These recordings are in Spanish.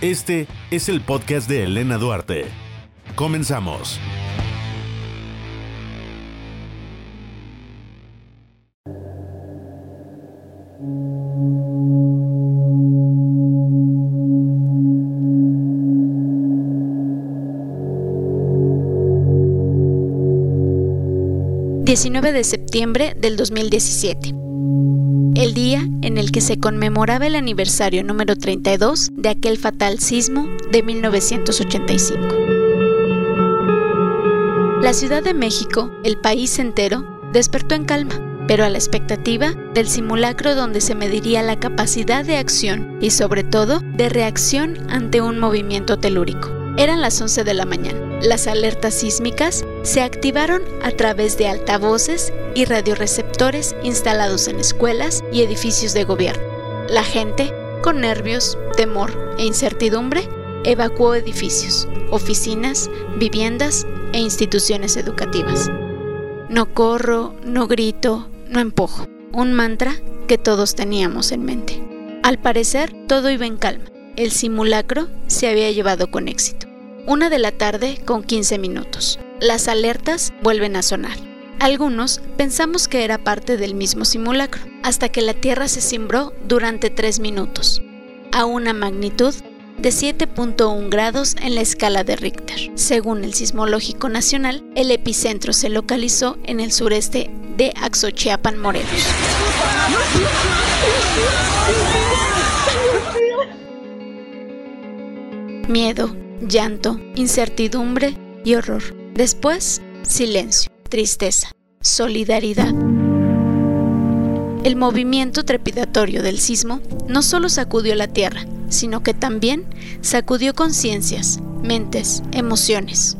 Este es el podcast de Elena Duarte. Comenzamos. ...19 de septiembre del 2017 el día en el que se conmemoraba el aniversario número 32 de aquel fatal sismo de 1985. La Ciudad de México, el país entero, despertó en calma, pero a la expectativa del simulacro donde se mediría la capacidad de acción y sobre todo de reacción ante un movimiento telúrico. Eran las 11 de la mañana. Las alertas sísmicas se activaron a través de altavoces y radioreceptores instalados en escuelas y edificios de gobierno. La gente, con nervios, temor e incertidumbre, evacuó edificios, oficinas, viviendas e instituciones educativas. No corro, no grito, no empujo. Un mantra que todos teníamos en mente. Al parecer, todo iba en calma. El simulacro se había llevado con éxito. Una de la tarde con 15 minutos. Las alertas vuelven a sonar. Algunos pensamos que era parte del mismo simulacro, hasta que la Tierra se cimbró durante 3 minutos, a una magnitud de 7.1 grados en la escala de Richter. Según el Sismológico Nacional, el epicentro se localizó en el sureste de Axochiapan, Morelos. Miedo, llanto, incertidumbre y horror. Después, silencio, tristeza, solidaridad. El movimiento trepidatorio del sismo no solo sacudió la tierra, sino que también sacudió conciencias, mentes, emociones,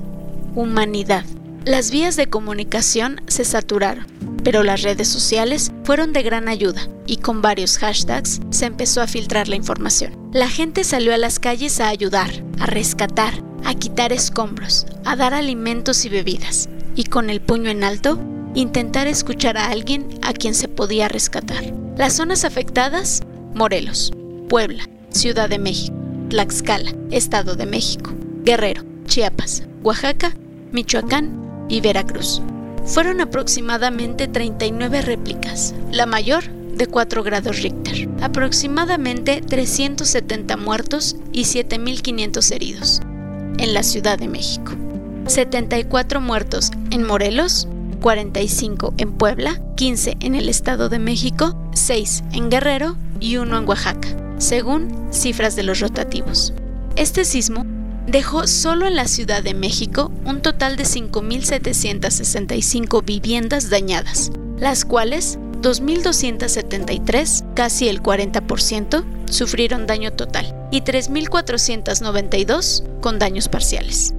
humanidad. Las vías de comunicación se saturaron, pero las redes sociales fueron de gran ayuda y con varios hashtags se empezó a filtrar la información. La gente salió a las calles a ayudar, a rescatar, a quitar escombros, a dar alimentos y bebidas, y con el puño en alto, intentar escuchar a alguien a quien se podía rescatar. Las zonas afectadas, Morelos, Puebla, Ciudad de México, Tlaxcala, Estado de México, Guerrero, Chiapas, Oaxaca, Michoacán y Veracruz. Fueron aproximadamente 39 réplicas, la mayor de 4 grados Richter, aproximadamente 370 muertos y 7.500 heridos en la Ciudad de México, 74 muertos en Morelos, 45 en Puebla, 15 en el Estado de México, 6 en Guerrero y 1 en Oaxaca, según cifras de los rotativos. Este sismo dejó solo en la Ciudad de México un total de 5.765 viviendas dañadas, las cuales 2.273, casi el 40%, sufrieron daño total y 3.492 con daños parciales.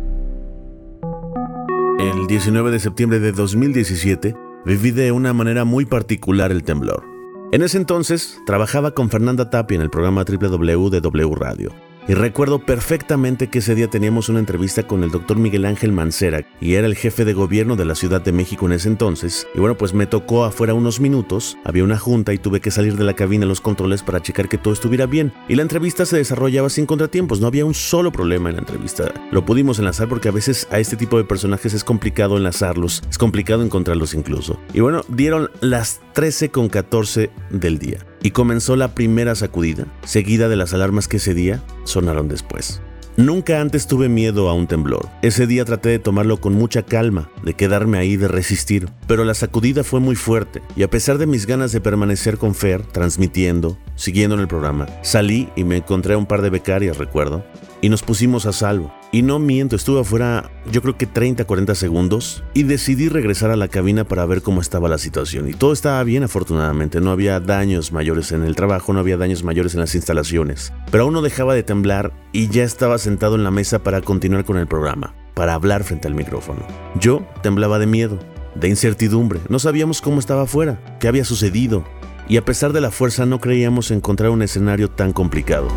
El 19 de septiembre de 2017 viví de una manera muy particular el temblor. En ese entonces trabajaba con Fernanda Tapia en el programa WW de W Radio y recuerdo perfectamente que ese día teníamos una entrevista con el doctor Miguel Ángel Mancera, y era el jefe de gobierno de la Ciudad de México en ese entonces. Y bueno, pues me tocó afuera unos minutos, había una junta y tuve que salir de la cabina a los controles para checar que todo estuviera bien. Y la entrevista se desarrollaba sin contratiempos, no había un solo problema en la entrevista. Lo pudimos enlazar porque a veces a este tipo de personajes es complicado enlazarlos, es complicado encontrarlos incluso. Y bueno, dieron las 13 con 14 del día y comenzó la primera sacudida, seguida de las alarmas que ese día sonaron después. Nunca antes tuve miedo a un temblor. Ese día traté de tomarlo con mucha calma, de quedarme ahí, de resistir, pero la sacudida fue muy fuerte y a pesar de mis ganas de permanecer con Fer, transmitiendo, siguiendo en el programa, salí y me encontré a un par de becarias, recuerdo, y nos pusimos a salvo. Y no miento, estuve afuera yo creo que 30, 40 segundos y decidí regresar a la cabina para ver cómo estaba la situación. Y todo estaba bien afortunadamente, no había daños mayores en el trabajo, no había daños mayores en las instalaciones. Pero aún no dejaba de temblar y ya estaba sentado en la mesa para continuar con el programa, para hablar frente al micrófono. Yo temblaba de miedo, de incertidumbre, no sabíamos cómo estaba afuera, qué había sucedido. Y a pesar de la fuerza no creíamos encontrar un escenario tan complicado.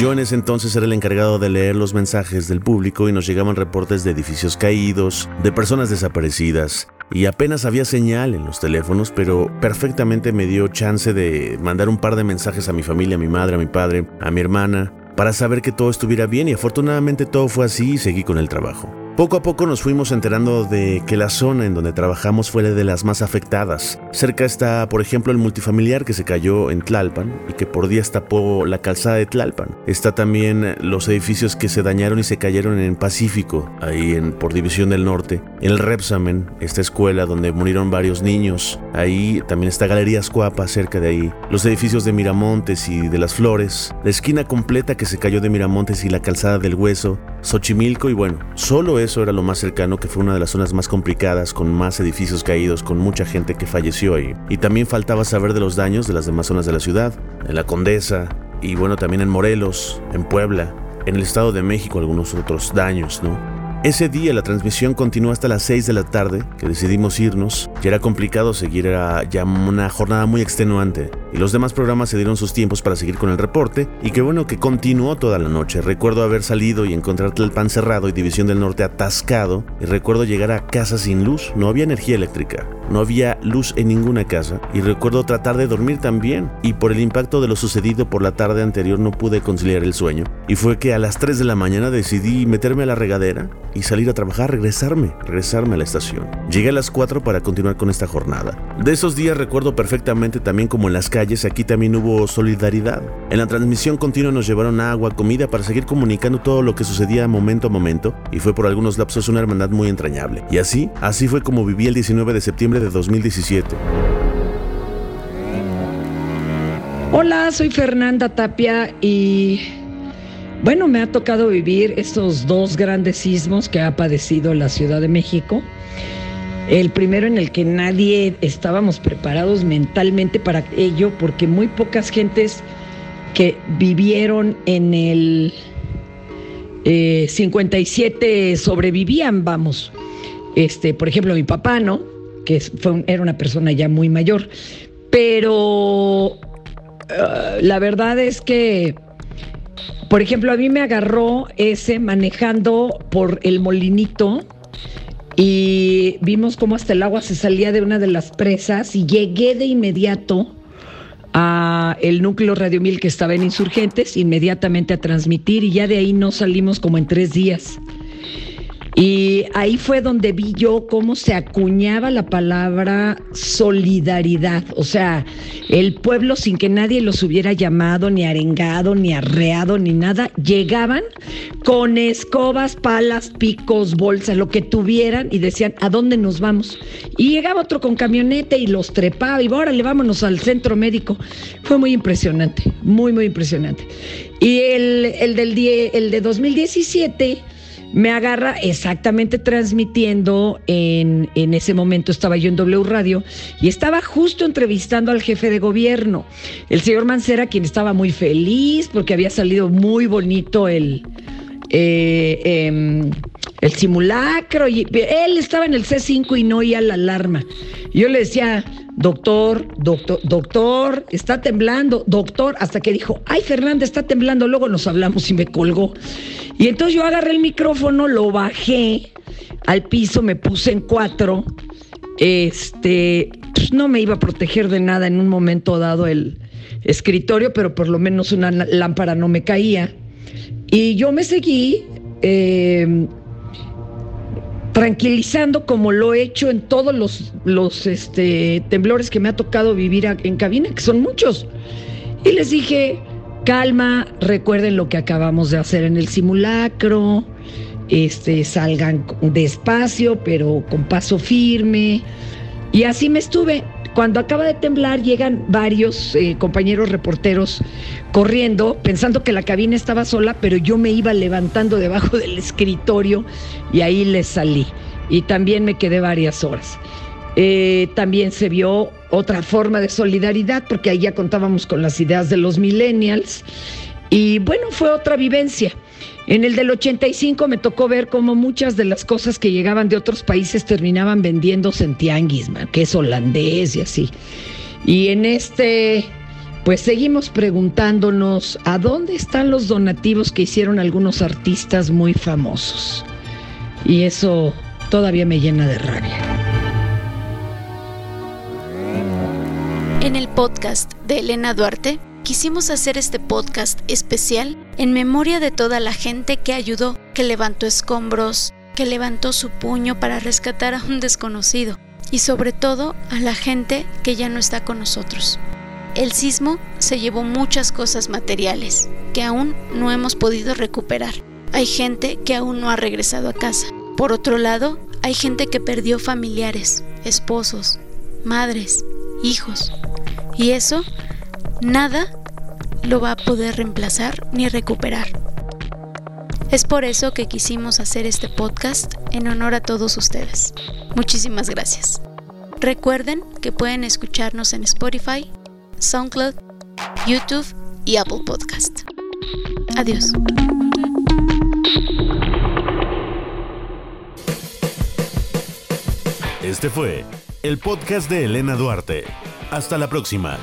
Yo en ese entonces era el encargado de leer los mensajes del público y nos llegaban reportes de edificios caídos, de personas desaparecidas, y apenas había señal en los teléfonos, pero perfectamente me dio chance de mandar un par de mensajes a mi familia, a mi madre, a mi padre, a mi hermana, para saber que todo estuviera bien. Y afortunadamente todo fue así y seguí con el trabajo. Poco a poco nos fuimos enterando de que la zona en donde trabajamos fue de las más afectadas. Cerca está, por ejemplo, el multifamiliar que se cayó en Tlalpan y que por días tapó la calzada de Tlalpan. Está también los edificios que se dañaron y se cayeron en Pacífico, ahí en, por División del Norte. En el Repsamen, esta escuela donde murieron varios niños. Ahí también está Galerías Cuapa, cerca de ahí. Los edificios de Miramontes y de las Flores. La esquina completa que se cayó de Miramontes y la calzada del Hueso. Xochimilco y bueno, solo eso era lo más cercano que fue una de las zonas más complicadas, con más edificios caídos, con mucha gente que falleció ahí. Y también faltaba saber de los daños de las demás zonas de la ciudad, en la Condesa y bueno, también en Morelos, en Puebla, en el Estado de México algunos otros daños, ¿no? Ese día la transmisión continuó hasta las 6 de la tarde, que decidimos irnos. Ya era complicado seguir, era ya una jornada muy extenuante. Y los demás programas se dieron sus tiempos para seguir con el reporte, y qué bueno que continuó toda la noche. Recuerdo haber salido y encontrar pan cerrado y División del Norte atascado, y recuerdo llegar a casa sin luz, no había energía eléctrica, no había luz en ninguna casa, y recuerdo tratar de dormir también, y por el impacto de lo sucedido por la tarde anterior no pude conciliar el sueño. Y fue que a las 3 de la mañana decidí meterme a la regadera y salir a trabajar, regresarme, regresarme a la estación. Llegué a las 4 para continuar con esta jornada. De esos días recuerdo perfectamente también como en las calles aquí también hubo solidaridad. En la transmisión continua nos llevaron agua, comida para seguir comunicando todo lo que sucedía momento a momento y fue por algunos lapsos una hermandad muy entrañable. Y así, así fue como viví el 19 de septiembre de 2017. Hola, soy Fernanda Tapia y bueno, me ha tocado vivir estos dos grandes sismos que ha padecido la Ciudad de México. El primero en el que nadie estábamos preparados mentalmente para ello, porque muy pocas gentes que vivieron en el 57 eh, sobrevivían, vamos. Este, por ejemplo, mi papá, ¿no? Que fue era una persona ya muy mayor. Pero ah, la verdad es que por ejemplo, a mí me agarró ese manejando por el molinito y vimos cómo hasta el agua se salía de una de las presas y llegué de inmediato a el núcleo Radio Mil que estaba en Insurgentes, inmediatamente a transmitir y ya de ahí no salimos como en tres días. Y ahí fue donde vi yo cómo se acuñaba la palabra solidaridad. O sea, el pueblo sin que nadie los hubiera llamado, ni arengado, ni arreado, ni nada, llegaban con escobas, palas, picos, bolsas, lo que tuvieran y decían, ¿a dónde nos vamos? Y llegaba otro con camioneta y los trepaba y órale, vámonos al centro médico. Fue muy impresionante, muy, muy impresionante. Y el, el del el de 2017 me agarra exactamente transmitiendo en, en, ese momento estaba yo en W Radio y estaba justo entrevistando al jefe de gobierno, el señor Mancera, quien estaba muy feliz porque había salido muy bonito el, eh, em, el simulacro y él estaba en el C5 y no oía la alarma. Yo le decía, doctor, doctor, doctor, está temblando, doctor, hasta que dijo, ay Fernanda, está temblando, luego nos hablamos y me colgó. Y entonces yo agarré el micrófono, lo bajé al piso, me puse en cuatro, este, pues no me iba a proteger de nada en un momento dado el escritorio, pero por lo menos una lámpara no me caía. Y yo me seguí eh, tranquilizando como lo he hecho en todos los, los este, temblores que me ha tocado vivir en cabina, que son muchos. Y les dije, calma, recuerden lo que acabamos de hacer en el simulacro, este, salgan despacio, pero con paso firme. Y así me estuve. Cuando acaba de temblar, llegan varios eh, compañeros reporteros corriendo, pensando que la cabina estaba sola, pero yo me iba levantando debajo del escritorio y ahí les salí. Y también me quedé varias horas. Eh, también se vio otra forma de solidaridad, porque ahí ya contábamos con las ideas de los millennials. Y bueno, fue otra vivencia. En el del 85 me tocó ver cómo muchas de las cosas que llegaban de otros países terminaban vendiéndose en tianguis, que es holandés y así. Y en este pues seguimos preguntándonos a dónde están los donativos que hicieron algunos artistas muy famosos. Y eso todavía me llena de rabia. En el podcast de Elena Duarte, quisimos hacer este podcast especial en memoria de toda la gente que ayudó, que levantó escombros, que levantó su puño para rescatar a un desconocido y sobre todo a la gente que ya no está con nosotros. El sismo se llevó muchas cosas materiales que aún no hemos podido recuperar. Hay gente que aún no ha regresado a casa. Por otro lado, hay gente que perdió familiares, esposos, madres, hijos. Y eso, nada lo va a poder reemplazar ni recuperar. Es por eso que quisimos hacer este podcast en honor a todos ustedes. Muchísimas gracias. Recuerden que pueden escucharnos en Spotify, SoundCloud, YouTube y Apple Podcast. Adiós. Este fue el podcast de Elena Duarte. Hasta la próxima.